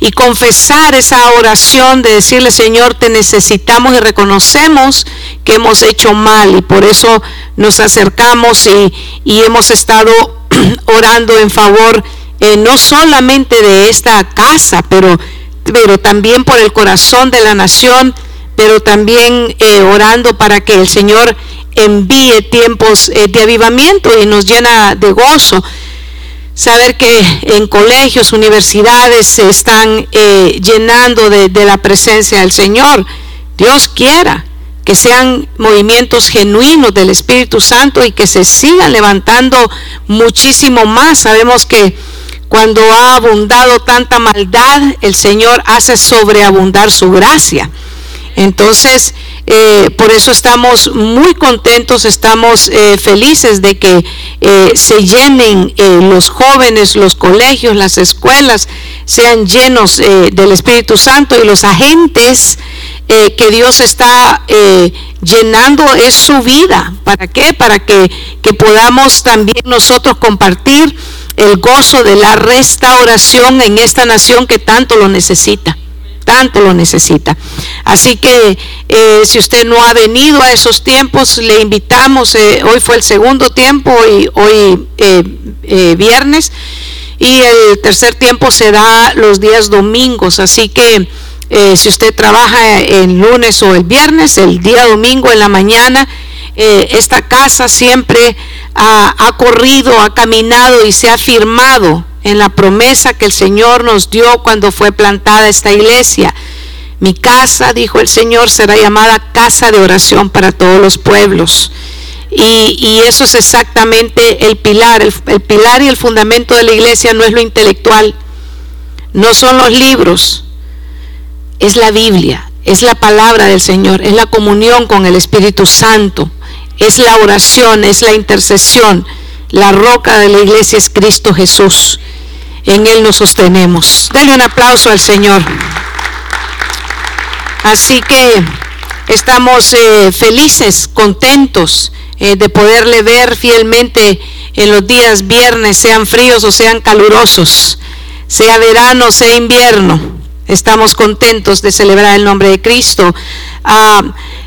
y confesar esa oración de decirle, Señor, te necesitamos y reconocemos que hemos hecho mal y por eso nos acercamos y, hemos estado orando en favor eh, no solamente de esta casa, pero, pero también por el corazón de la nación, pero también eh, orando para que el Señor envíe tiempos eh, de avivamiento y nos llena de gozo saber que en colegios, universidades se están eh, llenando de, la presencia del Señor. Dios quiera que sean movimientos genuinos del Espíritu Santo y que se sigan levantando muchísimo más. Sabemos que cuando ha abundado tanta maldad, el Señor hace sobreabundar su gracia. Entonces, eh, por eso estamos muy contentos, estamos eh, felices de que eh, se llenen los jóvenes, los colegios, las escuelas, sean llenos del Espíritu Santo y los agentes que Dios está llenando es su vida. ¿Para qué? Para que, que podamos también nosotros compartir el gozo de la restauración en esta nación que tanto lo necesita tanto lo necesita. Así que eh, si usted no ha venido a esos tiempos, le invitamos, eh, hoy fue el segundo tiempo y hoy eh, viernes, y el tercer tiempo se da los días domingos, así que si usted trabaja el lunes o el viernes, el día domingo en la mañana, esta casa siempre ha, ha corrido, ha caminado y se ha firmado en la promesa que el Señor nos dio cuando fue plantada esta iglesia. Mi casa, dijo el Señor, será llamada casa de oración para todos los pueblos. Y, eso es exactamente el pilar. El, el pilar y el fundamento de la iglesia no es lo intelectual, no son los libros, es la Biblia, es la palabra del Señor, es la comunión con el Espíritu Santo, es la oración, es la intercesión. La roca de la iglesia es Cristo Jesús en Él nos sostenemos. Denle un aplauso al Señor. Así que estamos eh, felices, contentos eh, de poderle ver fielmente en los días viernes, sean fríos o sean calurosos, sea verano, sea invierno. Estamos contentos de celebrar el nombre de Cristo. Ah,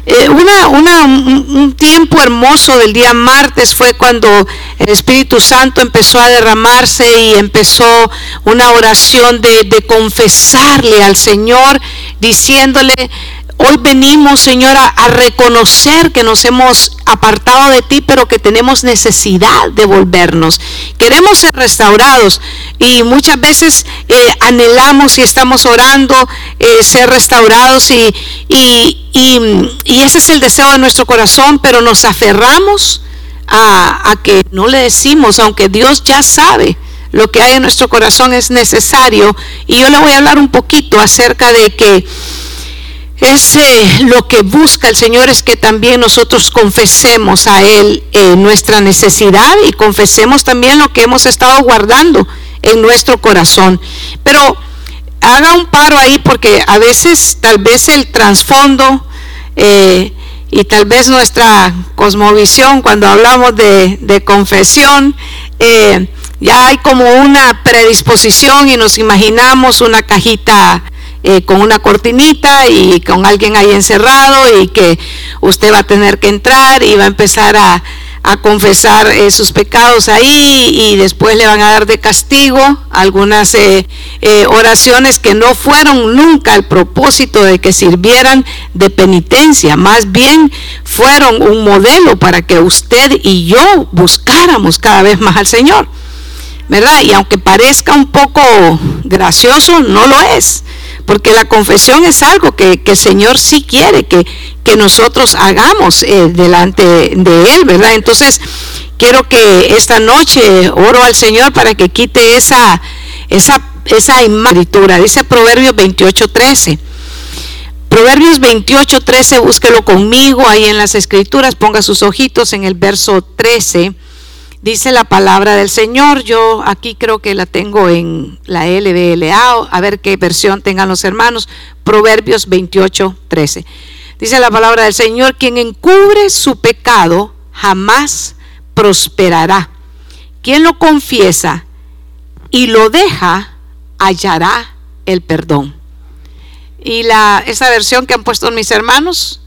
eh, una, un tiempo hermoso del día martes fue cuando el Espíritu Santo empezó a derramarse y empezó una oración de, de confesarle al Señor, diciéndole, Hoy venimos, Señor, a, reconocer que nos hemos apartado de ti, pero que tenemos necesidad de volvernos. Queremos ser restaurados y muchas veces eh, anhelamos y estamos orando eh, ser restaurados y, y, ese es el deseo de nuestro corazón, pero nos aferramos a, a que no le decimos, aunque Dios ya sabe lo que hay en nuestro corazón es necesario. Y yo le voy a hablar un poquito acerca de que es lo que busca el Señor es que también nosotros confesemos a Él eh, nuestra necesidad y confesemos también lo que hemos estado guardando en nuestro corazón. Pero haga un paro ahí porque a veces tal vez el trasfondo eh, y tal vez nuestra cosmovisión cuando hablamos de, confesión, eh, ya hay como una predisposición y nos imaginamos una cajita eh, con una cortinita y con alguien ahí encerrado y que usted va a tener que entrar y va a empezar a, confesar eh, sus pecados ahí y después le van a dar de castigo algunas eh, oraciones que no fueron nunca el propósito de que sirvieran de penitencia, más bien fueron un modelo para que usted y yo buscáramos cada vez más al Señor. ¿Verdad? Y aunque parezca un poco gracioso, no lo es porque la confesión es algo que, el Señor sí quiere que, que nosotros hagamos eh, delante de Él, ¿verdad? Entonces, quiero que esta noche oro al Señor para que quite esa, esa, esa Dice Proverbios 28, 13. Proverbios 28, 13, búsquelo conmigo ahí en las escrituras, ponga sus ojitos en el verso 13 Dice la palabra del Señor, yo aquí creo que la tengo en la LBLA, a ver qué versión tengan los hermanos, Proverbios 28, 13. Dice la palabra del Señor, quien encubre su pecado jamás prosperará. Quien lo confiesa y lo deja hallará el perdón. Y la, esa versión que han puesto mis hermanos,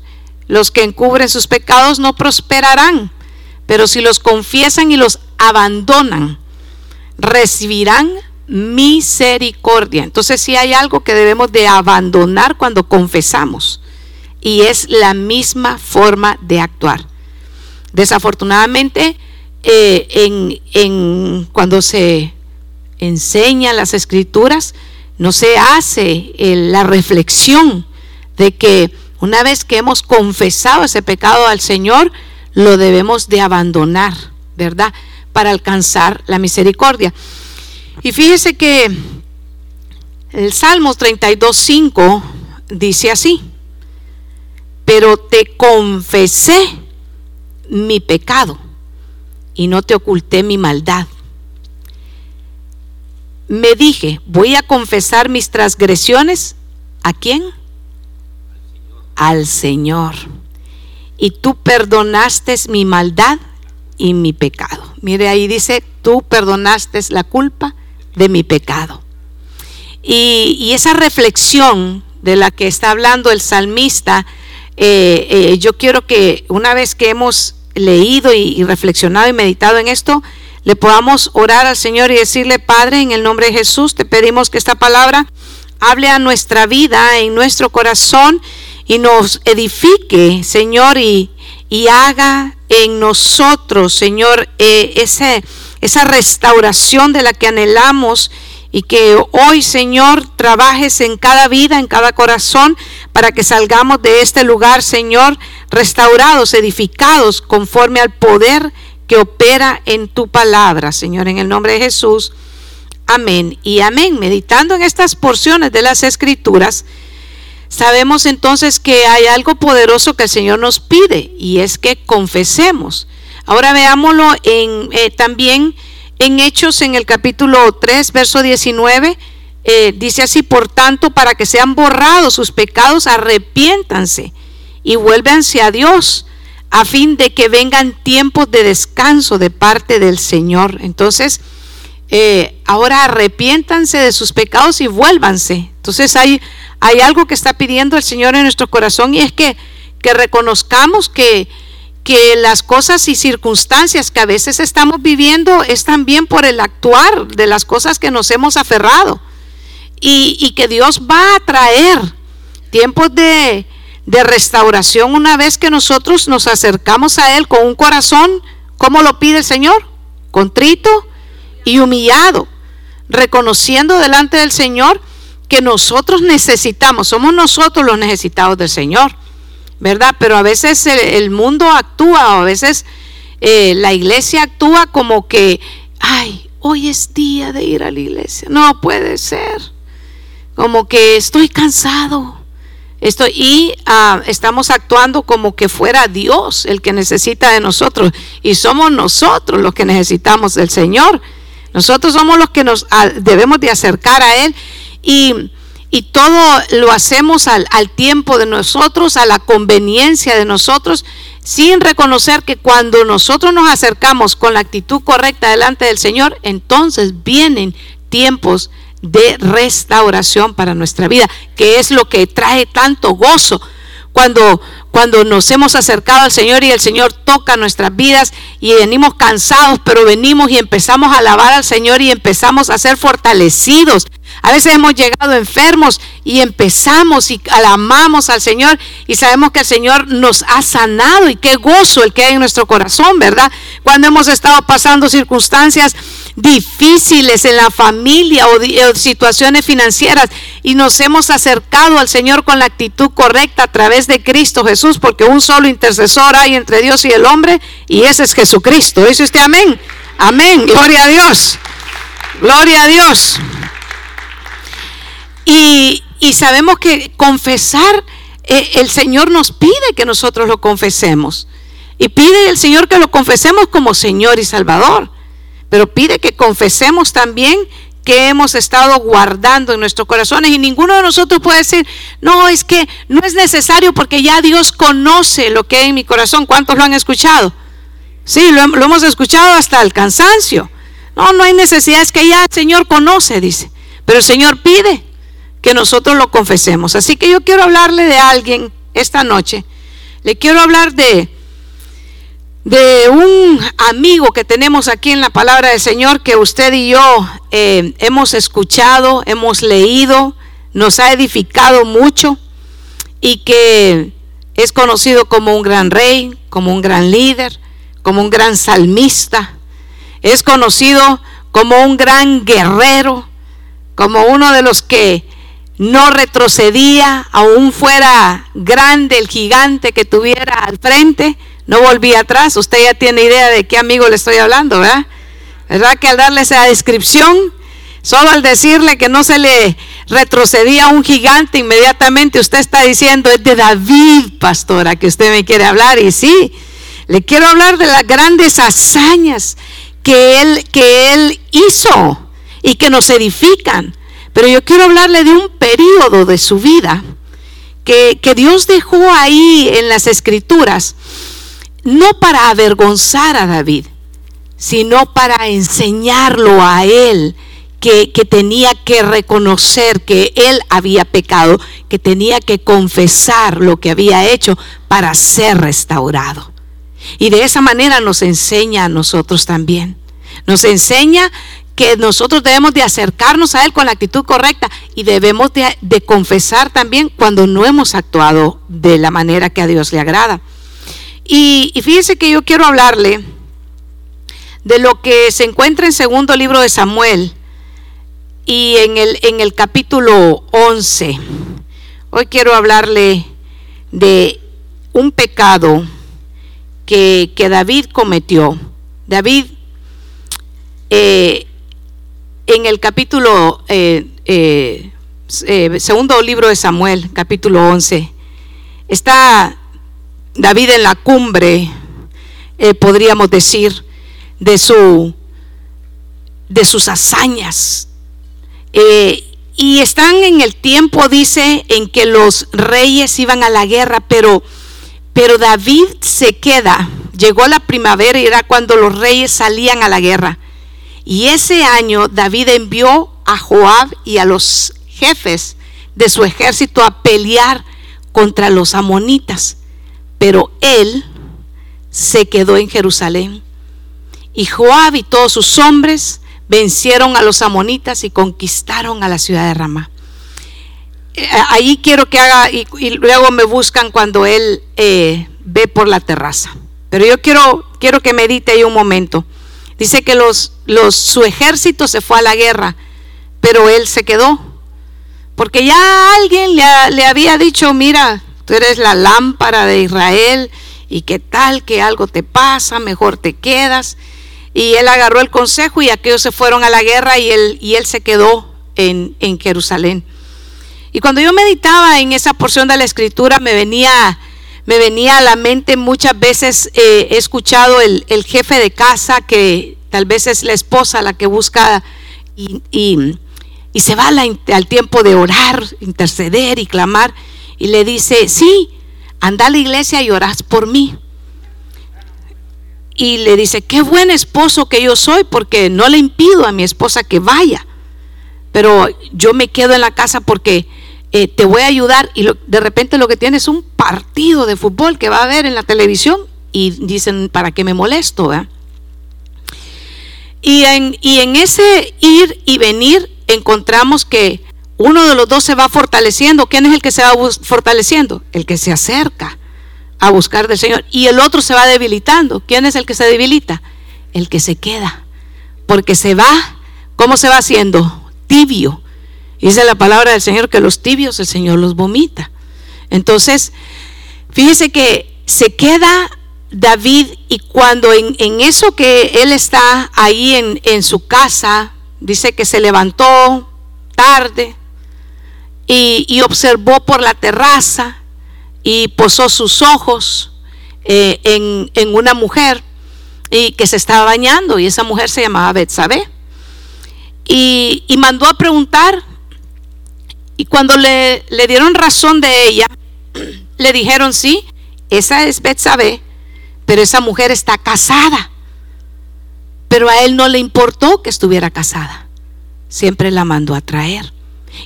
los que encubren sus pecados no prosperarán, pero si los confiesan y los abandonan, recibirán misericordia. Entonces si hay algo que debemos de abandonar cuando confesamos y es la misma forma de actuar. Desafortunadamente, eh, en, cuando se enseña las escrituras, no se hace eh, la reflexión de que una vez que hemos confesado ese pecado al Señor, lo debemos de abandonar, ¿verdad? Para alcanzar la misericordia. Y fíjese que el Salmos 32.5 dice así, pero te confesé mi pecado y no te oculté mi maldad. Me dije, voy a confesar mis transgresiones. ¿A quién? Al Señor. Y tú perdonaste mi maldad y mi pecado. Mire ahí dice, tú perdonaste la culpa de mi pecado. Y, y esa reflexión de la que está hablando el salmista, eh, eh, yo quiero que una vez que hemos leído y, reflexionado y meditado en esto, le podamos orar al Señor y decirle, Padre, en el nombre de Jesús, te pedimos que esta palabra hable a nuestra vida, en nuestro corazón y nos edifique, Señor, y, y haga en nosotros, Señor, eh, ese, esa restauración de la que anhelamos y que hoy, Señor, trabajes en cada vida, en cada corazón, para que salgamos de este lugar, Señor, restaurados, edificados conforme al poder que opera en tu palabra, Señor, en el nombre de Jesús. Amén y amén. Meditando en estas porciones de las Escrituras, sabemos entonces que hay algo poderoso que el Señor nos pide y es que confesemos. Ahora veámoslo en, eh, también en Hechos, en el capítulo 3, verso 19, eh, dice así, por tanto, para que sean borrados sus pecados, arrepiéntanse y vuélvanse a Dios, a fin de que vengan tiempos de descanso de parte del Señor. Entonces, eh, ahora arrepiéntanse de sus pecados y vuélvanse. Entonces hay, hay algo que está pidiendo el Señor en nuestro corazón y es que, que reconozcamos que que las cosas y circunstancias que a veces estamos viviendo es también por el actuar de las cosas que nos hemos aferrado. Y, que Dios va a traer tiempos de, de, restauración una vez que nosotros nos acercamos a Él con un corazón, como lo pide el Señor? Contrito y humillado, reconociendo delante del Señor que nosotros necesitamos, somos nosotros los necesitados del Señor. ¿verdad? Pero a veces el, mundo actúa, o a veces eh, la iglesia actúa como que, ay, hoy es día de ir a la iglesia. No puede ser. Como que estoy cansado. Estoy, y ah, estamos actuando como que fuera Dios el que necesita de nosotros. Y somos nosotros los que necesitamos del Señor. Nosotros somos los que nos debemos de acercar a Él. Y todo lo hacemos al, tiempo de nosotros, a la conveniencia de nosotros, sin reconocer que cuando nosotros nos acercamos con la actitud correcta delante del Señor, entonces vienen tiempos de restauración para nuestra vida, que es lo que trae tanto gozo cuando cuando nos hemos acercado al Señor y el Señor toca nuestras vidas y venimos cansados, pero venimos y empezamos a alabar al Señor y empezamos a ser fortalecidos a veces hemos llegado enfermos y empezamos y alabamos al Señor y sabemos que el Señor nos ha sanado y qué gozo el que hay en nuestro corazón, ¿verdad? Cuando hemos estado pasando circunstancias difíciles en la familia o, situaciones financieras y nos hemos acercado al Señor con la actitud correcta a través de Cristo Jesús, porque un solo intercesor hay entre Dios y el hombre y ese es Jesucristo. Dice usted amén. Amén. Gloria a Dios. Gloria a Dios. Y, sabemos que confesar, eh, el Señor nos pide que nosotros lo confesemos. Y pide el Señor que lo confesemos como Señor y Salvador. Pero pide que confesemos también que hemos estado guardando en nuestros corazones y ninguno de nosotros puede decir, no, es que no es necesario porque ya Dios conoce lo que hay en mi corazón. ¿Cuántos lo han escuchado? Sí, lo, hemos escuchado hasta el cansancio. No, no hay necesidad, es que ya el Señor conoce, dice. Pero el Señor pide que nosotros lo confesemos. Así que yo quiero hablarle de alguien esta noche. Le quiero hablar de, de un amigo que tenemos aquí en la palabra del Señor que usted y yo eh, hemos escuchado, hemos leído, nos ha edificado mucho y que es conocido como un gran rey, como un gran líder, como un gran salmista. Es conocido como un gran guerrero, como uno de los que no retrocedía, aún fuera grande el gigante que tuviera al frente, no volvía atrás. Usted ya tiene idea de qué amigo le estoy hablando, ¿verdad? ¿Verdad que al darle esa descripción, solo al decirle que no se le retrocedía un gigante, inmediatamente usted está diciendo, es de David, pastora, que usted me quiere hablar. Y sí, le quiero hablar de las grandes hazañas que él, que él hizo y que nos edifican. Pero yo quiero hablarle de un periodo de su vida que, que Dios dejó ahí en las escrituras, no para avergonzar a David, sino para enseñarlo a él que, tenía que reconocer que él había pecado, que tenía que confesar lo que había hecho para ser restaurado. Y de esa manera nos enseña a nosotros también. Nos enseña que nosotros debemos de acercarnos a Él con la actitud correcta y debemos de, confesar también cuando no hemos actuado de la manera que a Dios le agrada. Y, y fíjese que yo quiero hablarle de lo que se encuentra en segundo libro de Samuel, y en el, en el capítulo 11, hoy quiero hablarle de un pecado que, David cometió. David, eh, en el capítulo, eh, eh, segundo libro de Samuel, capítulo 11, está David en la cumbre, podríamos decir, de, su, de sus hazañas, eh, y están en el tiempo, dice, en que los reyes iban a la guerra, pero, pero David se queda. Llegó la primavera y era cuando los reyes salían a la guerra. Y ese año David envió a Joab y a los jefes de su ejército a pelear contra los amonitas. Pero él se quedó en Jerusalén. Y Joab y todos sus hombres vencieron a los amonitas y conquistaron a la ciudad de Ramá. Eh, ahí quiero que haga, y, luego me buscan cuando él eh, ve por la terraza. Pero yo quiero, quiero que medite ahí un momento. Dice que los, los, su ejército se fue a la guerra, pero él se quedó. Porque ya alguien le, le había dicho, mira, tú eres la lámpara de Israel y qué tal que algo te pasa, mejor te quedas. Y él agarró el consejo y aquellos se fueron a la guerra y él, y él se quedó en, Jerusalén. Y cuando yo meditaba en esa porción de la escritura me venía, me venía a la mente muchas veces, eh, he escuchado el, jefe de casa que tal vez es la esposa la que busca y, y, se va al tiempo de orar, interceder y clamar y le dice, sí, anda a la iglesia y orás por mí y le dice, qué buen esposo que yo soy porque no le impido a mi esposa que vaya, pero yo me quedo en la casa porque eh, te voy a ayudar y de repente lo que tiene es un partido de fútbol que va a ver en la televisión y dicen, ¿para qué me molesto? Y, en, y en ese ir y venir encontramos que uno de los dos se va fortaleciendo. ¿Quién es el que se va fortaleciendo? El que se acerca a buscar del Señor. Y el otro se va debilitando. ¿Quién es el que se debilita? El que se queda. Porque se va, ¿cómo se va haciendo? Tibio. Dice la palabra del Señor que los tibios el Señor los vomita. Entonces, fíjese que se queda David y cuando en, eso que él está ahí en, en, su casa, dice que se levantó tarde y, observó por la terraza y posó sus ojos eh, en, una mujer y que se estaba bañando y esa mujer se llamaba Betsabé. Y, y mandó a preguntar y cuando le, le, dieron razón de ella le dijeron sí esa es Betsabé pero esa mujer está casada pero a él no le importó que estuviera casada siempre la mandó a traer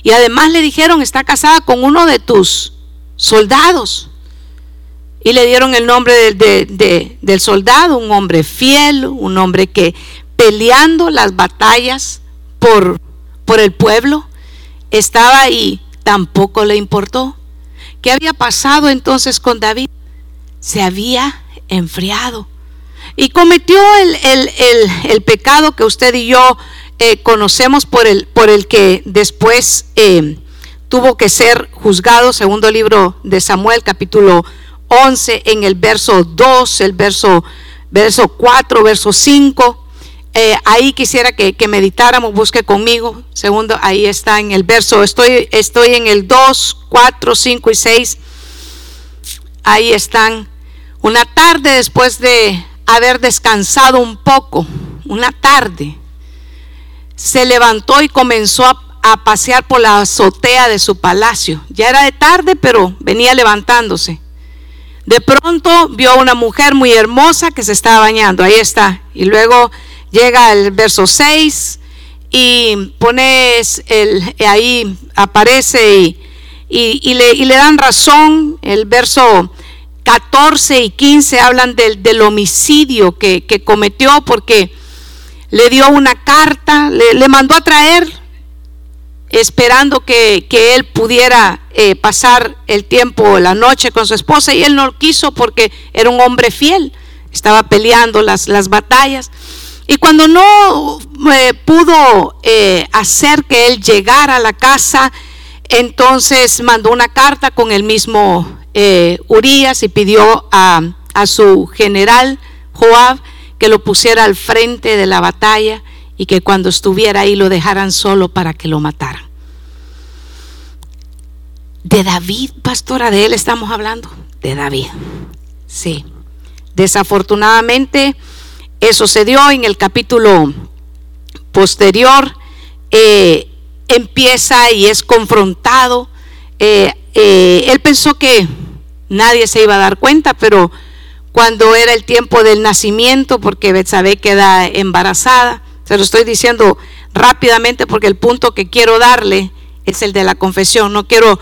Y además le dijeron, está casada con uno de tus soldados. Y le dieron el nombre del soldado, un hombre fiel, un hombre que peleando las batallas por, por el pueblo, estaba ahí, tampoco le importó. ¿Qué había pasado entonces con David? Se había enfriado y cometió el, pecado que usted y yo eh, conocemos por el, por el que después eh, tuvo que ser juzgado, segundo libro de Samuel, capítulo 11, en el verso 2, el verso, verso 4, verso 5. Eh, ahí quisiera que, meditáramos, busque conmigo. Segundo, ahí está en el verso, estoy, estoy en el 2, 4, 5 y 6. Ahí están. Una tarde después de haber descansado un poco, una tarde, se levantó y comenzó a, pasear por la azotea de su palacio. Ya era de tarde, pero venía levantándose. De pronto vio a una mujer muy hermosa que se estaba bañando. Ahí está. Y luego llega el verso 6 y pones el, ahí aparece y, le, y le dan razón. El verso 14 y 15 hablan del, homicidio que, cometió porque le dio una carta, le, mandó a traer esperando que, él pudiera eh, pasar el tiempo, la noche con su esposa y él no quiso porque era un hombre fiel, estaba peleando las, las batallas. Y cuando no eh, pudo eh, hacer que él llegara a la casa, entonces mandó una carta con el mismo Urias y pidió a, su general Joab que lo pusiera al frente de la batalla y que cuando estuviera ahí lo dejaran solo para que lo mataran. De David, pastora, de él estamos hablando, de David. Sí. Desafortunadamente, eso se dio en el capítulo posterior. Eh, empieza y es confrontado. Eh, él pensó que nadie se iba a dar cuenta, pero cuando era el tiempo del nacimiento, porque Betsabé queda embarazada, se lo estoy diciendo rápidamente porque el punto que quiero darle es el de la confesión. No quiero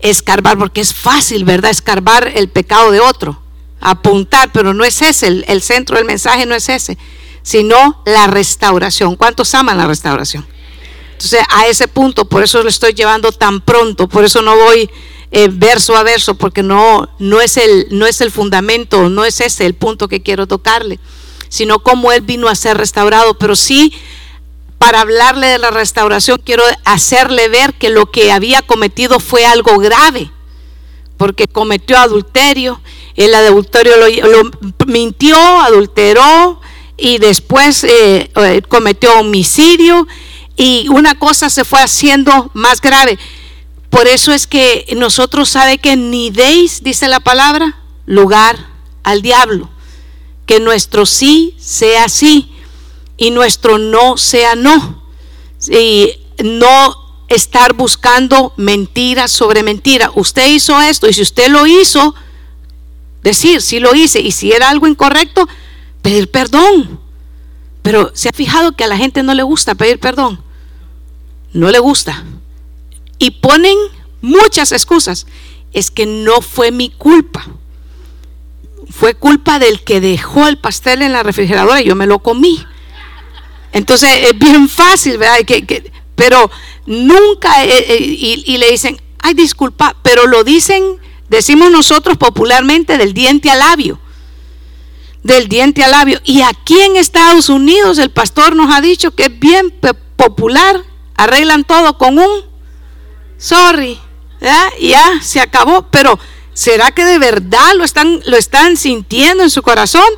escarbar, porque es fácil, ¿verdad? Escarbar el pecado de otro, apuntar, pero no es ese, el, el centro del mensaje no es ese, sino la restauración. ¿Cuántos aman la restauración? Entonces, a ese punto, por eso lo estoy llevando tan pronto, por eso no voy eh, verso a verso, porque no, no, es el, no es el fundamento, no es ese el punto que quiero tocarle, sino cómo Él vino a ser restaurado. Pero sí, para hablarle de la restauración, quiero hacerle ver que lo que había cometido fue algo grave, porque cometió adulterio, el adulterio lo, mintió, adulteró y después eh, eh, cometió homicidio y una cosa se fue haciendo más grave. Por eso es que nosotros sabe que ni deis, dice la palabra, lugar al diablo. Que nuestro sí sea sí y nuestro no sea no. Y no estar buscando mentira sobre mentira. Usted hizo esto y si usted lo hizo, decir si lo hice y si era algo incorrecto, pedir perdón. Pero se ha fijado que a la gente no le gusta pedir perdón. No le gusta y ponen muchas excusas. Es que no fue mi culpa. Fue culpa del que dejó el pastel en la refrigeradora y yo me lo comí. Entonces es bien fácil, ¿verdad? Que, pero nunca, eh, eh, y, y, le dicen, ay, disculpa, pero lo dicen, decimos nosotros popularmente, del diente al labio. Del diente al labio. Y aquí en Estados Unidos el pastor nos ha dicho que es bien popular, arreglan todo con un sorry, ya se acabó, pero ¿será que de verdad lo están, lo están sintiendo en su corazón?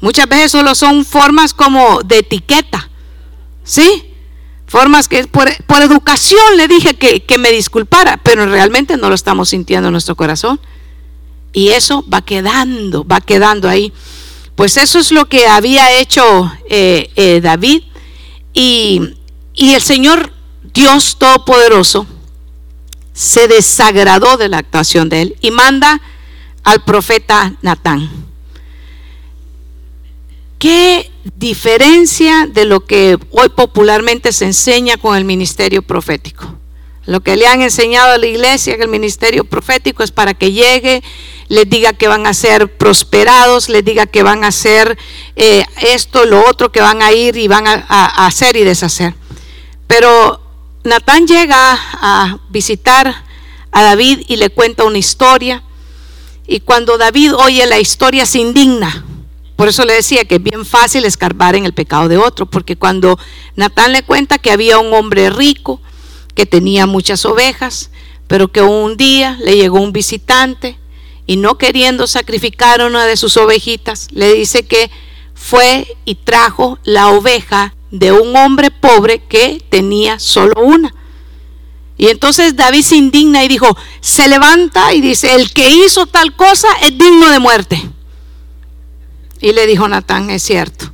Muchas veces solo son formas como de etiqueta, ¿sí? Formas que por, por educación le dije que, que, me disculpara, pero realmente no lo estamos sintiendo en nuestro corazón. Y eso va quedando, va quedando ahí. Pues eso es lo que había hecho eh, eh, David. Y, y el Señor Dios Todopoderoso se desagradó de la actuación de él y manda al profeta Natán. ¿Qué diferencia de lo que hoy popularmente se enseña con el ministerio profético? Lo que le han enseñado a la iglesia, que el ministerio profético es para que llegue, les diga que van a ser prosperados, les diga que van a hacer eh, esto, lo otro, que van a ir y van a, hacer y deshacer. Pero Natán llega a visitar a David y le cuenta una historia. Y cuando David oye la historia se indigna. Por eso le decía que es bien fácil escarbar en el pecado de otro, porque cuando Natán le cuenta que había un hombre rico, que tenía muchas ovejas, pero que un día le llegó un visitante y no queriendo sacrificar una de sus ovejitas, le dice que fue y trajo la oveja de un hombre pobre que tenía solo una. Y entonces David se indigna y dijo, se levanta y dice, el que hizo tal cosa es digno de muerte. Y le dijo Natán, es cierto,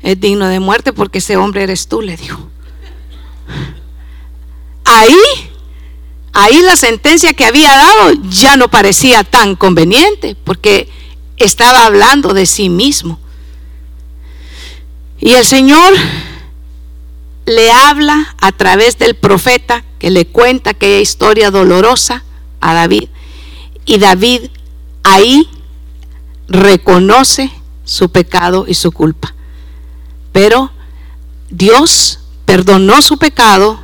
es digno de muerte porque ese hombre eres tú, le dijo. Ahí, ahí la sentencia que había dado ya no parecía tan conveniente porque estaba hablando de sí mismo. Y el Señor le habla a través del profeta que le cuenta aquella historia dolorosa a David. Y David ahí reconoce su pecado y su culpa. Pero Dios perdonó su pecado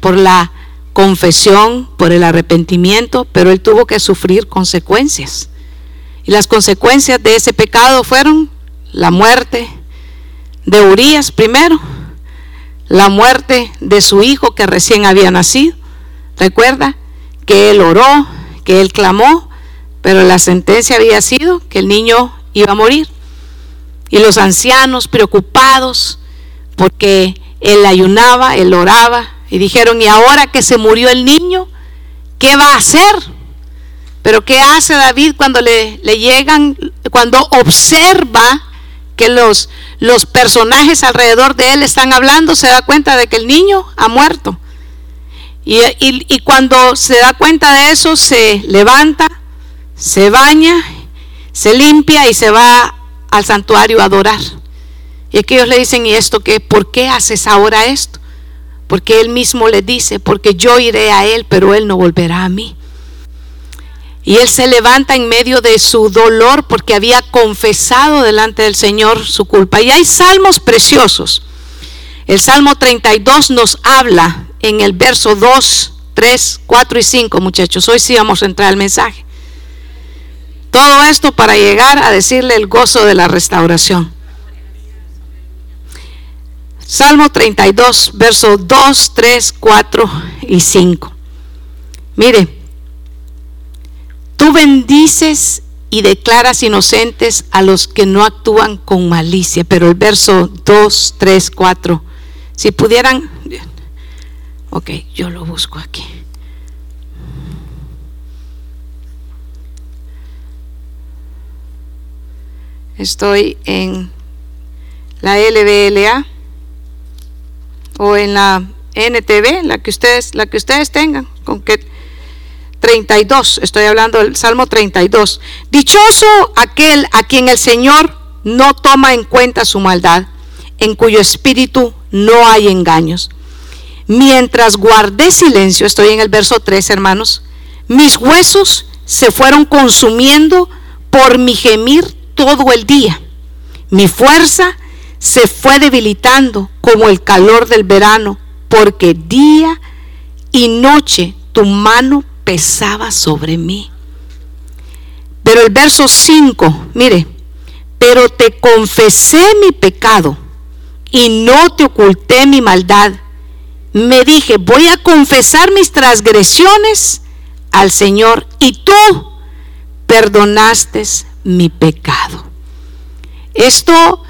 por la confesión, por el arrepentimiento, pero él tuvo que sufrir consecuencias. Y las consecuencias de ese pecado fueron la muerte de Urias primero, la muerte de su hijo que recién había nacido. Recuerda que él oró, que él clamó, pero la sentencia había sido que el niño iba a morir. Y los ancianos preocupados porque él ayunaba, él oraba, y dijeron, ¿y ahora que se murió el niño, qué va a hacer? Pero ¿qué hace David cuando le, le llegan, cuando observa que los, los personajes alrededor de él están hablando, se da cuenta de que el niño ha muerto. Y, y, cuando se da cuenta de eso, se levanta, se baña, se limpia y se va al santuario a adorar. Y aquellos le dicen, ¿y esto qué? ¿Por qué haces ahora esto? Porque él mismo le dice, porque yo iré a él, pero él no volverá a mí. Y él se levanta en medio de su dolor porque había confesado delante del Señor su culpa. Y hay salmos preciosos. El Salmo 32 nos habla en el verso 2, 3, 4 y 5, muchachos. Hoy sí vamos a entrar al mensaje. Todo esto para llegar a decirle el gozo de la restauración. Salmo 32, versos 2, 3, 4 y 5. Mire, Tú bendices y declaras inocentes a los que no actúan con malicia. Pero el verso 2, 3, 4, si pudieran, ok, yo lo busco aquí. Estoy en la LBLA o en la NTV, la que ustedes, la que ustedes tengan, con que 32, estoy hablando del Salmo 32. Dichoso aquel a quien el Señor no toma en cuenta su maldad, en cuyo espíritu no hay engaños. Mientras guardé silencio, estoy en el verso 3, hermanos, mis huesos se fueron consumiendo por mi gemir todo el día. Mi fuerza se fue debilitando como el calor del verano, porque día y noche tu mano pesaba sobre mí. Pero el verso 5, mire, pero te confesé mi pecado y no te oculté mi maldad. Me dije, voy a confesar mis transgresiones al Señor y tú perdonaste mi pecado. Esto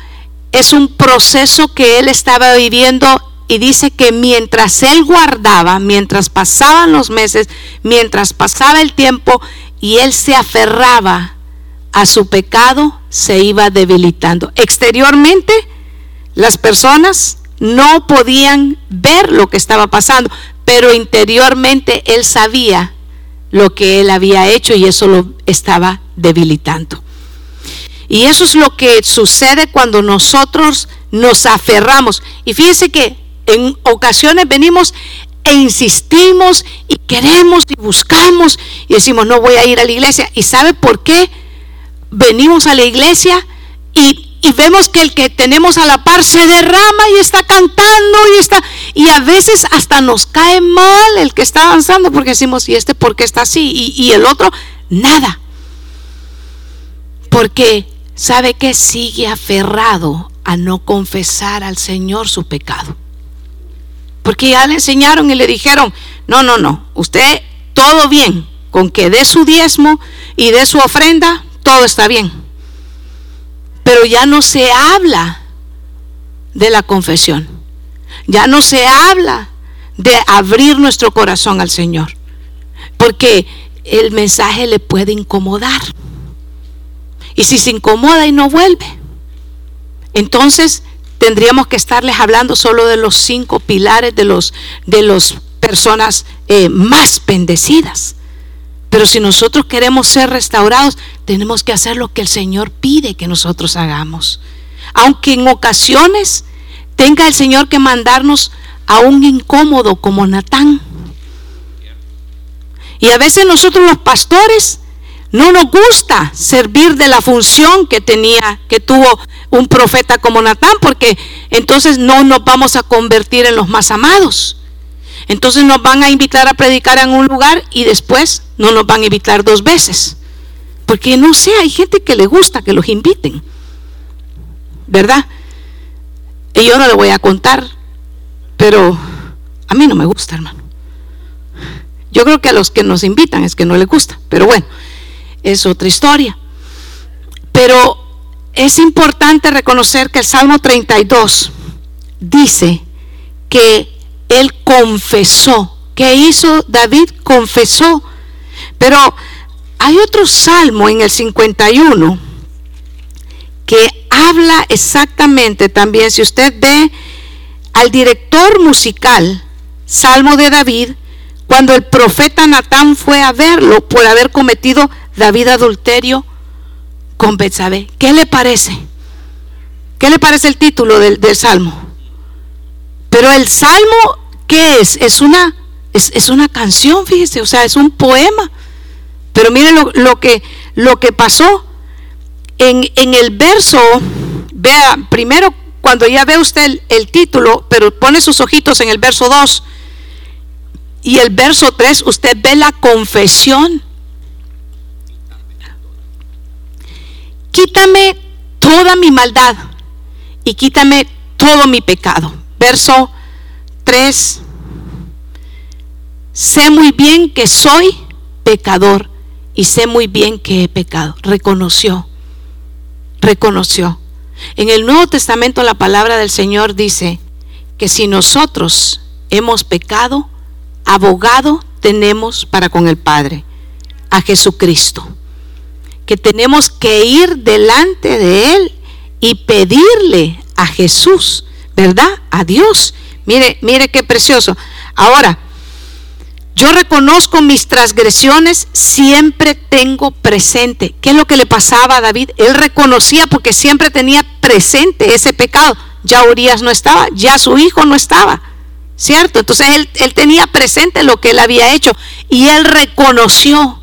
es un proceso que él estaba viviendo y dice que mientras él guardaba, mientras pasaban los meses, mientras pasaba el tiempo y él se aferraba a su pecado, se iba debilitando. Exteriormente, las personas no podían ver lo que estaba pasando, pero interiormente él sabía lo que él había hecho y eso lo estaba debilitando. Y eso es lo que sucede cuando nosotros nos aferramos. Y fíjese que en ocasiones venimos e insistimos y queremos y buscamos y decimos, no voy a ir a la iglesia. ¿Y sabe por qué? Venimos a la iglesia y, vemos que el que tenemos a la par se derrama y está cantando y está, y a veces hasta nos cae mal el que está avanzando porque decimos, ¿y este por qué está así? Y, y el otro, nada. Porque sabe que sigue aferrado a no confesar al Señor su pecado. Porque ya le enseñaron y le dijeron, no, no, no, usted todo bien, con que dé su diezmo y dé su ofrenda, todo está bien. Pero ya no se habla de la confesión. Ya no se habla de abrir nuestro corazón al Señor. Porque el mensaje le puede incomodar. Y si se incomoda y no vuelve, entonces tendríamos que estarles hablando solo de los cinco pilares de los de las personas eh, más bendecidas. Pero si nosotros queremos ser restaurados, tenemos que hacer lo que el Señor pide que nosotros hagamos. Aunque en ocasiones tenga el Señor que mandarnos a un incómodo como Natán. Y a veces nosotros los pastores no nos gusta servir de la función que tenía, que tuvo un profeta como Natán, porque entonces no nos vamos a convertir en los más amados. Entonces nos van a invitar a predicar en un lugar y después no nos van a invitar dos veces. Porque no sé, hay gente que le gusta que los inviten. ¿Verdad? Y yo no le voy a contar, pero a mí no me gusta, hermano. Yo creo que a los que nos invitan es que no les gusta, pero bueno es otra historia. Pero es importante reconocer que el Salmo 32 dice que él confesó. ¿Qué hizo David? Confesó. Pero hay otro salmo en el 51 que habla exactamente también, si usted ve al director musical, Salmo de David, cuando el profeta Natán fue a verlo por haber cometido David adulterio con Betsabé. ¿Qué le parece? ¿Qué le parece el título del, salmo? Pero el salmo, ¿qué es? Es una, es, una canción, fíjese, o sea, es un poema. Pero miren lo, que, lo que pasó en, el verso, vea, primero cuando ya ve usted el, el, título, pero pone sus ojitos en el verso 2 y el verso 3, usted ve la confesión quítame toda mi maldad y quítame todo mi pecado. Verso 3. Sé muy bien que soy pecador y sé muy bien que he pecado. Reconoció, reconoció. En el Nuevo Testamento la palabra del Señor dice que si nosotros hemos pecado, abogado tenemos para con el Padre, a Jesucristo que tenemos que ir delante de Él y pedirle a Jesús, ¿verdad? A Dios. Mire, mire qué precioso. Ahora, yo reconozco mis transgresiones, siempre tengo presente. ¿Qué es lo que le pasaba a David? Él reconocía porque siempre tenía presente ese pecado. Ya Urias no estaba, ya su hijo no estaba. ¿Cierto? Entonces él, él tenía presente lo que él había hecho y él reconoció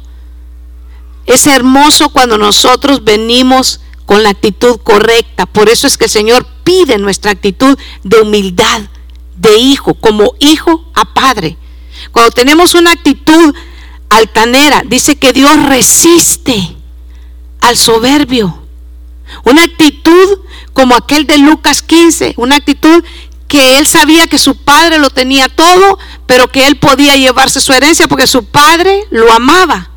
es hermoso cuando nosotros venimos con la actitud correcta. Por eso es que el Señor pide nuestra actitud de humildad, de hijo, como hijo a padre. Cuando tenemos una actitud altanera, dice que Dios resiste al soberbio. Una actitud como aquel de Lucas 15, una actitud que él sabía que su padre lo tenía todo, pero que él podía llevarse su herencia porque su padre lo amaba.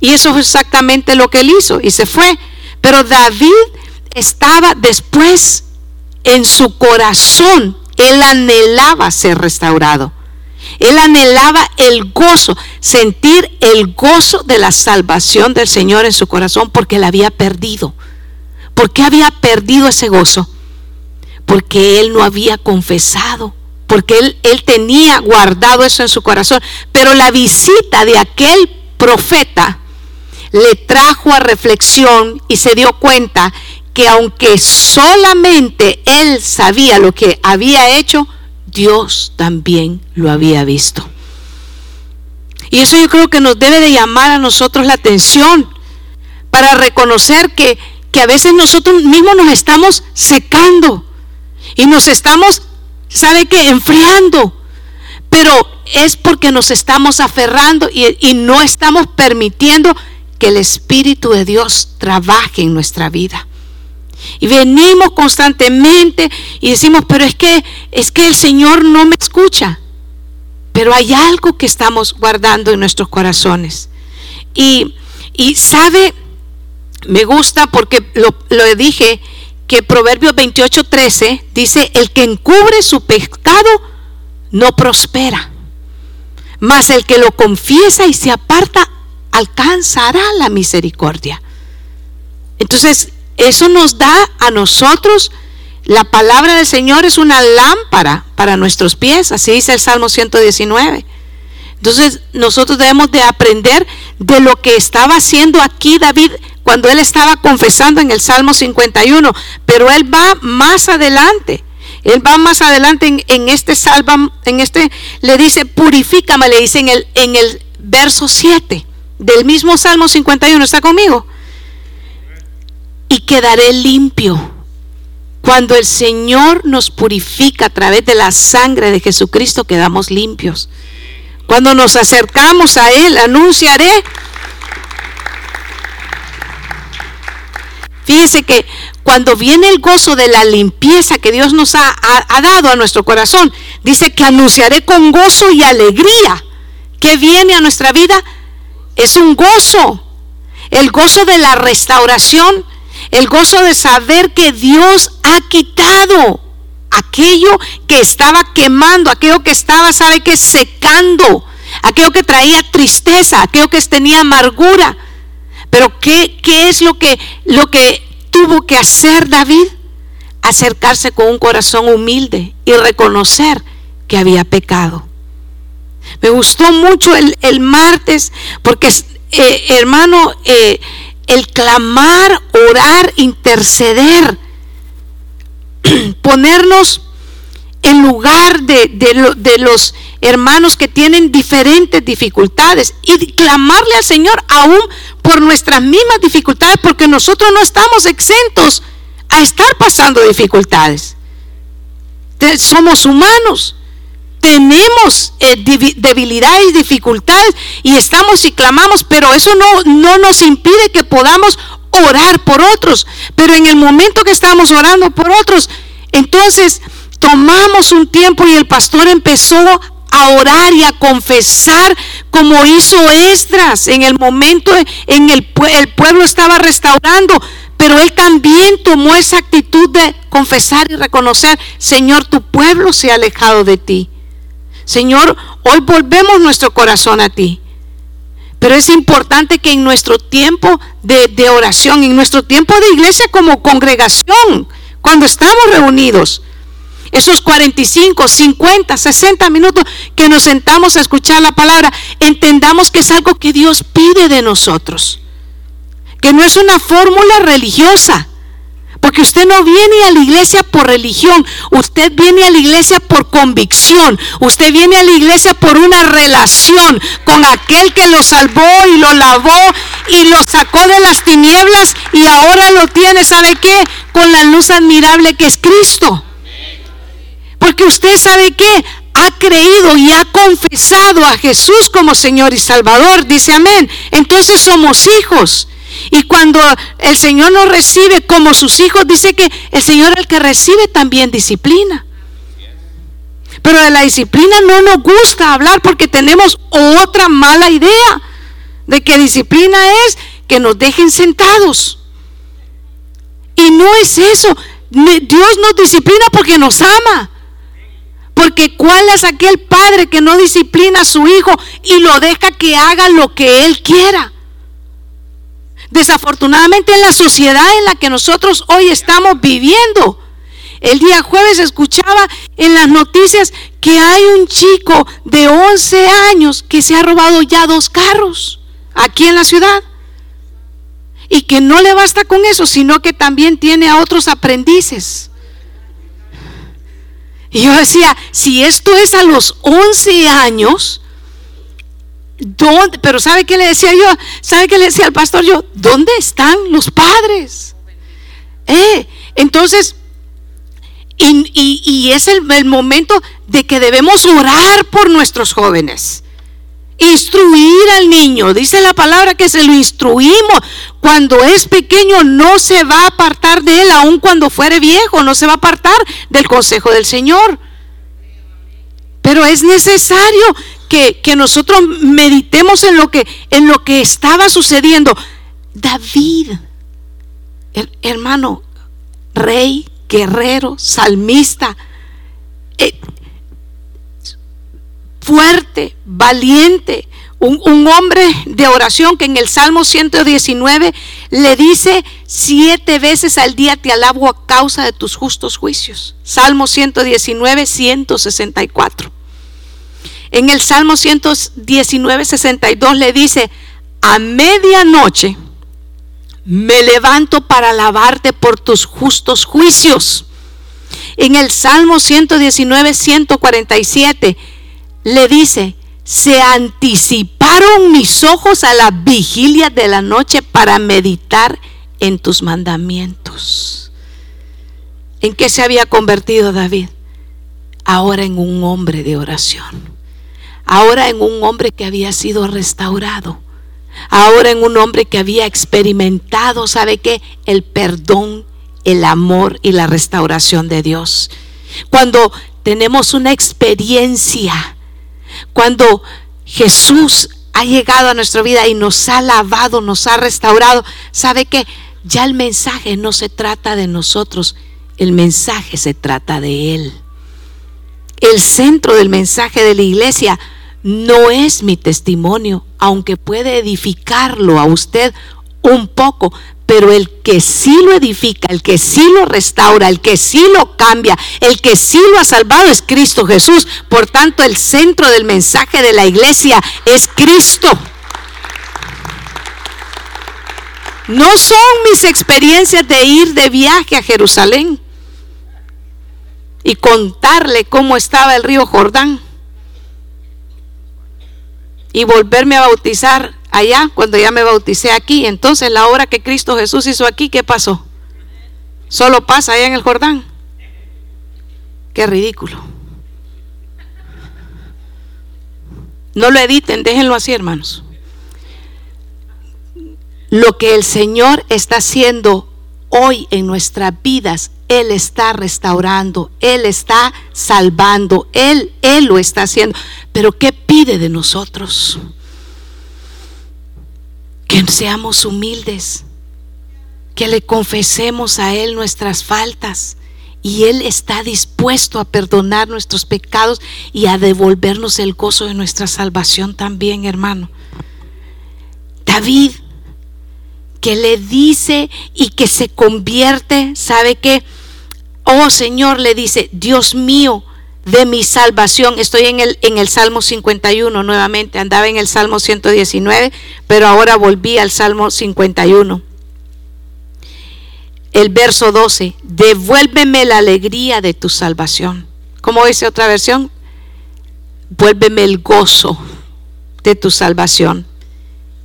Y eso es exactamente lo que él hizo y se fue. Pero David estaba después en su corazón, él anhelaba ser restaurado. Él anhelaba el gozo, sentir el gozo de la salvación del Señor en su corazón porque él había perdido. ¿Por qué había perdido ese gozo? Porque él no había confesado, porque él, tenía guardado eso en su corazón. Pero la visita de aquel profeta le trajo a reflexión y se dio cuenta que aunque solamente él sabía lo que había hecho, Dios también lo había visto. Y eso yo creo que nos debe de llamar a nosotros la atención para reconocer que, que a veces nosotros mismos nos estamos secando y nos estamos, ¿sabe qué? Enfriando. Pero es porque nos estamos aferrando y, y no estamos permitiendo que el Espíritu de Dios trabaje en nuestra vida. Y venimos constantemente y decimos, pero es que es que el Señor no me escucha. Pero hay algo que estamos guardando en nuestros corazones. Y, y sabe, me gusta porque lo, lo dije que Proverbios 28:13 dice, el que encubre su pecado no prospera, mas el que lo confiesa y se aparta alcanzará la misericordia. Entonces, eso nos da a nosotros, la palabra del Señor es una lámpara para nuestros pies, así dice el Salmo 119. Entonces, nosotros debemos de aprender de lo que estaba haciendo aquí David cuando él estaba confesando en el Salmo 51, pero él va más adelante. Él va más adelante en, este salmo, en este le dice, purifícame, le dice en el, en el verso 7 del mismo Salmo 51, ¿está conmigo? Y quedaré limpio. Cuando el Señor nos purifica a través de la sangre de Jesucristo, quedamos limpios. Cuando nos acercamos a Él, anunciaré. Fíjese que cuando viene el gozo de la limpieza que Dios nos ha, dado a nuestro corazón, dice que anunciaré con gozo y alegría que viene a nuestra vida. Es un gozo, el gozo de la restauración, el gozo de saber que Dios ha quitado aquello que estaba quemando, aquello que estaba, sabe que secando, aquello que traía tristeza, aquello que tenía amargura. Pero ¿qué, qué es lo que, lo que tuvo que hacer David? Acercarse con un corazón humilde y reconocer que había pecado. Me gustó mucho el, martes porque, eh, hermano, eh, el clamar, orar, interceder, ponernos en lugar de, de, los hermanos que tienen diferentes dificultades y clamarle al Señor aún por nuestras mismas dificultades, porque nosotros no estamos exentos a estar pasando dificultades. Somos humanos, tenemos eh, debilidades dificultades y estamos y clamamos, pero eso no, no nos impide que podamos orar por otros. Pero en el momento que estamos orando por otros, entonces tomamos un tiempo y el pastor empezó a orar y a confesar como hizo Esdras en el momento en el, el pueblo estaba restaurando, pero él también tomó esa actitud de confesar y reconocer, Señor, tu pueblo se ha alejado de ti. Señor, hoy volvemos nuestro corazón a ti. Pero es importante que en nuestro tiempo de, de, oración, en nuestro tiempo de iglesia como congregación, cuando estamos reunidos, esos 45, 50, 60 minutos que nos sentamos a escuchar la palabra, entendamos que es algo que Dios pide de nosotros. Que no es una fórmula religiosa. Porque usted no viene a la iglesia por religión, usted viene a la iglesia por convicción, usted viene a la iglesia por una relación con aquel que lo salvó y lo lavó y lo sacó de las tinieblas y ahora lo tiene, ¿sabe qué? Con la luz admirable que es Cristo. Porque usted sabe que ha creído y ha confesado a Jesús como Señor y Salvador, dice amén. Entonces somos hijos. Y cuando el Señor nos recibe como sus hijos, dice que el Señor el que recibe también disciplina. Pero de la disciplina no nos gusta hablar porque tenemos otra mala idea de que disciplina es que nos dejen sentados. Y no es eso. Dios nos disciplina porque nos ama. Porque ¿cuál es aquel padre que no disciplina a su hijo y lo deja que haga lo que él quiera? Desafortunadamente en la sociedad en la que nosotros hoy estamos viviendo, el día jueves escuchaba en las noticias que hay un chico de 11 años que se ha robado ya dos carros aquí en la ciudad. Y que no le basta con eso, sino que también tiene a otros aprendices. Y yo decía, si esto es a los 11 años, ¿dónde? Pero ¿sabe qué le decía yo? ¿Sabe qué le decía al pastor yo? ¿Dónde están los padres? Eh, entonces, y, es el, el momento de que debemos orar por nuestros jóvenes. Instruir al niño, dice la palabra que se lo instruimos. Cuando es pequeño no se va a apartar de él, aun cuando fuere viejo, no se va a apartar del consejo del Señor. Pero es necesario que, nosotros meditemos en lo que, en lo que estaba sucediendo. David, hermano, rey, guerrero, salmista, eh, fuerte, valiente, un, hombre de oración que en el Salmo 119 le dice siete veces al día te alabo a causa de tus justos juicios. Salmo 119, 164. En el Salmo 119, 62 le dice, a medianoche me levanto para alabarte por tus justos juicios. En el Salmo 119, 147 le dice, se anticiparon mis ojos a la vigilia de la noche para meditar en tus mandamientos. ¿En qué se había convertido David? Ahora en un hombre de oración. Ahora en un hombre que había sido restaurado. Ahora en un hombre que había experimentado, ¿sabe qué? El perdón, el amor y la restauración de Dios. Cuando tenemos una experiencia cuando Jesús ha llegado a nuestra vida y nos ha lavado, nos ha restaurado, ¿sabe que Ya el mensaje no se trata de nosotros, el mensaje se trata de Él. El centro del mensaje de la iglesia no es mi testimonio, aunque puede edificarlo a usted un poco, pero el que sí lo edifica, el que sí lo restaura, el que sí lo cambia, el que sí lo ha salvado es Cristo Jesús. Por tanto, el centro del mensaje de la iglesia es Cristo. No son mis experiencias de ir de viaje a Jerusalén y contarle cómo estaba el río Jordán y volverme a bautizar allá cuando ya me bauticé aquí. Entonces la obra que Cristo Jesús hizo aquí, ¿qué pasó? Solo pasa allá en el Jordán. Qué ridículo. No lo editen, déjenlo así, hermanos. Lo que el Señor está haciendo hoy en nuestras vidas, Él está restaurando, Él está salvando, Él, Él lo está haciendo. Pero ¿qué pide de nosotros? Que seamos humildes, que le confesemos a Él nuestras faltas y Él está dispuesto a perdonar nuestros pecados y a devolvernos el gozo de nuestra salvación también, hermano. David, que le dice y que se convierte, ¿sabe qué? Oh Señor, le dice, Dios mío, de mi salvación. Estoy en el, en el Salmo 51 nuevamente, andaba en el Salmo 119, pero ahora volví al Salmo 51. El verso 12, devuélveme la alegría de tu salvación. ¿Cómo dice otra versión? Vuélveme el gozo de tu salvación.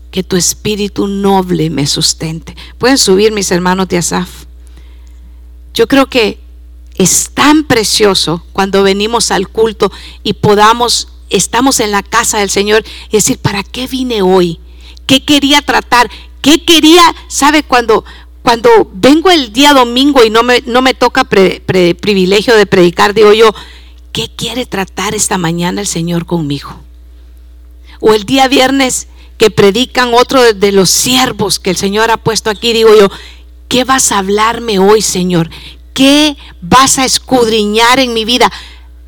Que tu espíritu noble me sustente. Pueden subir mis hermanos de Asaf. Yo creo que es tan precioso cuando venimos al culto y podamos, estamos en la casa del Señor y decir, ¿para qué vine hoy? ¿Qué quería tratar? ¿Qué quería? ¿Sabe cuando, cuando vengo el día domingo y no me, no me toca privilegio de predicar, digo yo, ¿qué quiere tratar esta mañana el Señor conmigo? O el día viernes que predican otro de los siervos que el Señor ha puesto aquí, digo yo, ¿qué vas a hablarme hoy, Señor? ¿Qué vas a escudriñar en mi vida?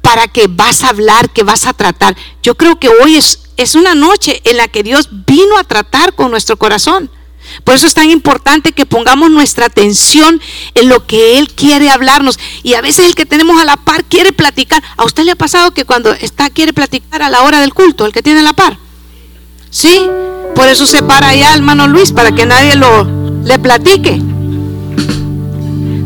¿Para que vas a hablar, que vas a tratar? Yo creo que hoy es, es una noche en la que Dios vino a tratar con nuestro corazón. Por eso es tan importante que pongamos nuestra atención en lo que Él quiere hablarnos. Y a veces el que tenemos a la par quiere platicar. ¿A usted le ha pasado que cuando está quiere platicar a la hora del culto, el que tiene la par? Sí, por eso se para allá hermano Luis, para que nadie lo le platique.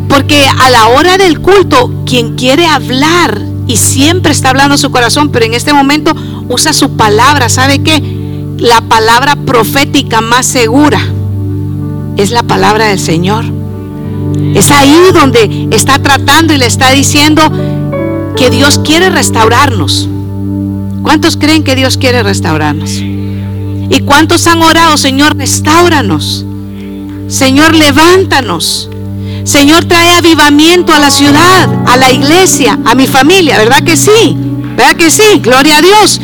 Porque a la hora del culto, quien quiere hablar y siempre está hablando su corazón, pero en este momento usa su palabra. ¿Sabe qué? La palabra profética más segura es la palabra del Señor. Es ahí donde está tratando y le está diciendo que Dios quiere restaurarnos. ¿Cuántos creen que Dios quiere restaurarnos? ¿Y cuántos han orado, Señor, restauranos? Señor, levántanos. Señor, trae avivamiento a la ciudad, a la iglesia, a mi familia, ¿verdad que sí? ¿Verdad que sí? Gloria a Dios.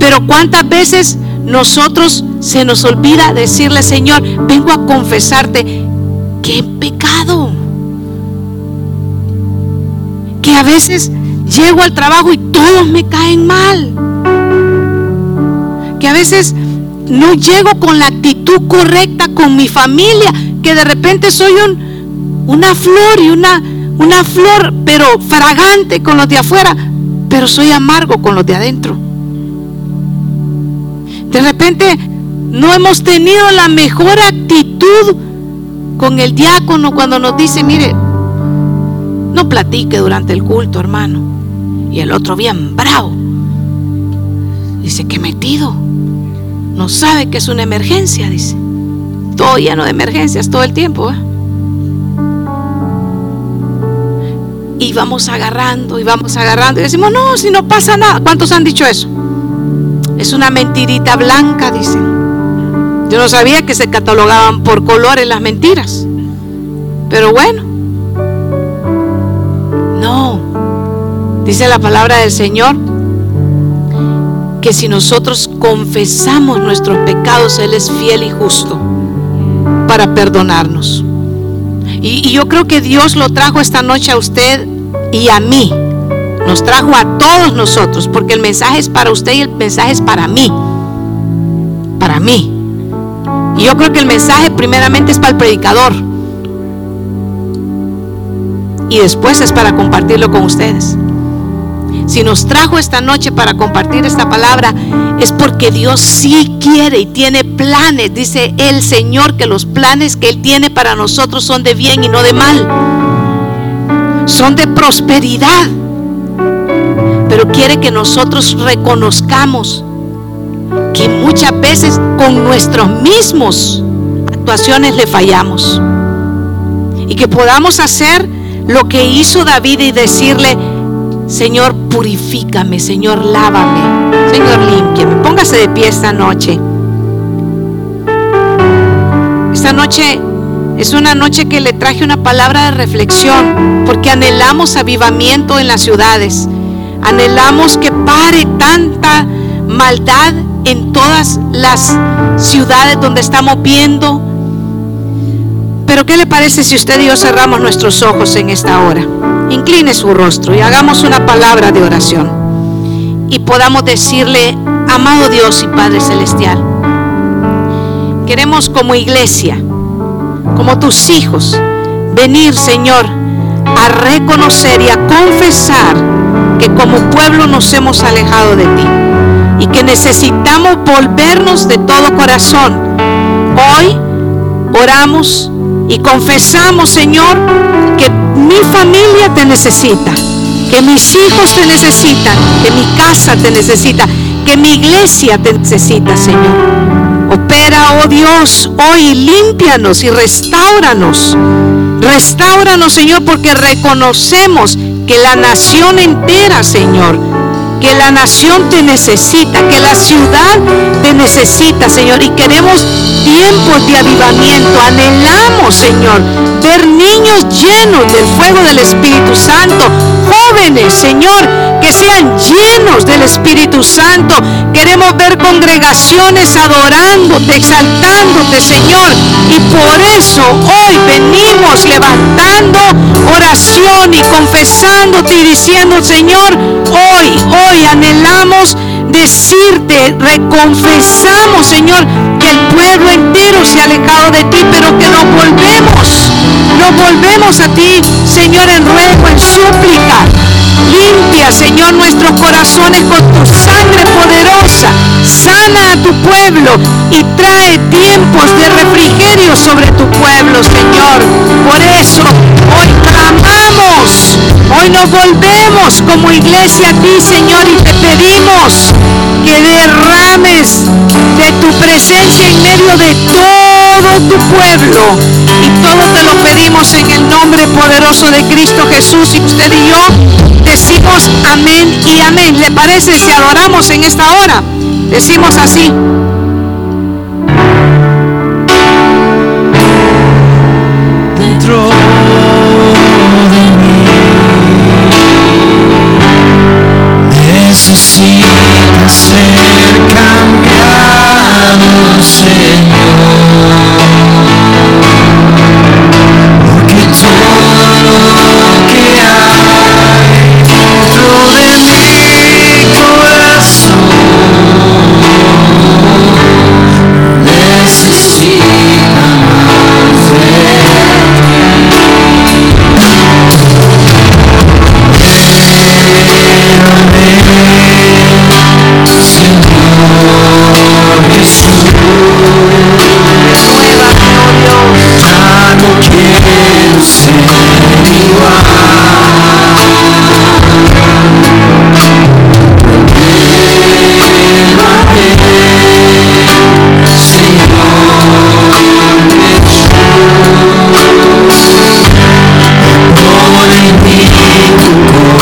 Pero cuántas veces nosotros se nos olvida decirle, Señor, vengo a confesarte que he pecado. Que a veces llego al trabajo y todos me caen mal. Que a veces no llego con la actitud correcta con mi familia, que de repente soy un, una flor y una, una flor, pero fragante con los de afuera, pero soy amargo con los de adentro. De repente no hemos tenido la mejor actitud con el diácono cuando nos dice, mire, no platique durante el culto, hermano. Y el otro bien bravo. Dice, que metido. No sabe que es una emergencia, dice. Todo lleno de emergencias todo el tiempo. ¿eh? Y vamos agarrando y vamos agarrando. Y decimos, no, si no pasa nada. ¿Cuántos han dicho eso? Es una mentirita blanca, dicen. Yo no sabía que se catalogaban por colores las mentiras. Pero bueno. No. Dice la palabra del Señor que si nosotros confesamos nuestros pecados, Él es fiel y justo para perdonarnos. Y, yo creo que Dios lo trajo esta noche a usted y a mí. Nos trajo a todos nosotros, porque el mensaje es para usted y el mensaje es para mí. Para mí. Y yo creo que el mensaje primeramente es para el predicador. Y después es para compartirlo con ustedes si nos trajo esta noche para compartir esta palabra, es porque Dios sí quiere y tiene planes. Dice el Señor que los planes que Él tiene para nosotros son de bien y no de mal. Son de prosperidad. Pero quiere que nosotros reconozcamos que muchas veces con nuestros mismos actuaciones le fallamos. Y que podamos hacer lo que hizo David y decirle, Señor, purifícame, Señor, lávame, Señor, límpiame. Póngase de pie esta noche. Esta noche es una noche que le traje una palabra de reflexión, porque anhelamos avivamiento en las ciudades. Anhelamos que pare tanta maldad en todas las ciudades donde estamos viendo. Pero ¿qué le parece si usted y yo cerramos nuestros ojos en esta hora? incline su rostro y hagamos una palabra de oración y podamos decirle, amado Dios y Padre Celestial, queremos como iglesia, como tus hijos, venir, Señor, a reconocer y a confesar que como pueblo nos hemos alejado de ti y que necesitamos volvernos de todo corazón. Hoy oramos y confesamos, Señor, que mi familia te necesita, que mis hijos te necesitan, que mi casa te necesita, que mi iglesia te necesita, Señor. Opera, oh Dios, hoy límpianos y restauranos. Restauranos, Señor, porque reconocemos que la nación entera, Señor, que la nación te necesita, que la ciudad te necesita, Señor. Y queremos tiempos de avivamiento. Anhelamos, Señor, ver niños llenos del fuego del Espíritu Santo. Jóvenes, Señor, que sean llenos del Espíritu Santo. Queremos ver congregaciones adorándote, exaltándote, Señor. Y por eso hoy venimos levantando oración y confesándote y diciendo, Señor, hoy, hoy anhelamos decirte, reconfesamos, Señor, que el pueblo entero se ha alejado de ti, pero que nos volvemos, nos volvemos a ti, Señor, en ruego, en súplica. Limpia, Señor, nuestros corazones con tu sangre poderosa. Sana a tu pueblo y trae tiempos de refrigerio sobre tu pueblo, Señor. Por eso hoy clamamos, hoy nos volvemos como iglesia a ti, Señor, y te pedimos que derrames de tu presencia en medio de todo tu pueblo. Y todo te lo pedimos en el nombre poderoso de Cristo Jesús. Y usted y yo decimos amén y amén. ¿Le parece si adoramos en esta hora? Decimos así.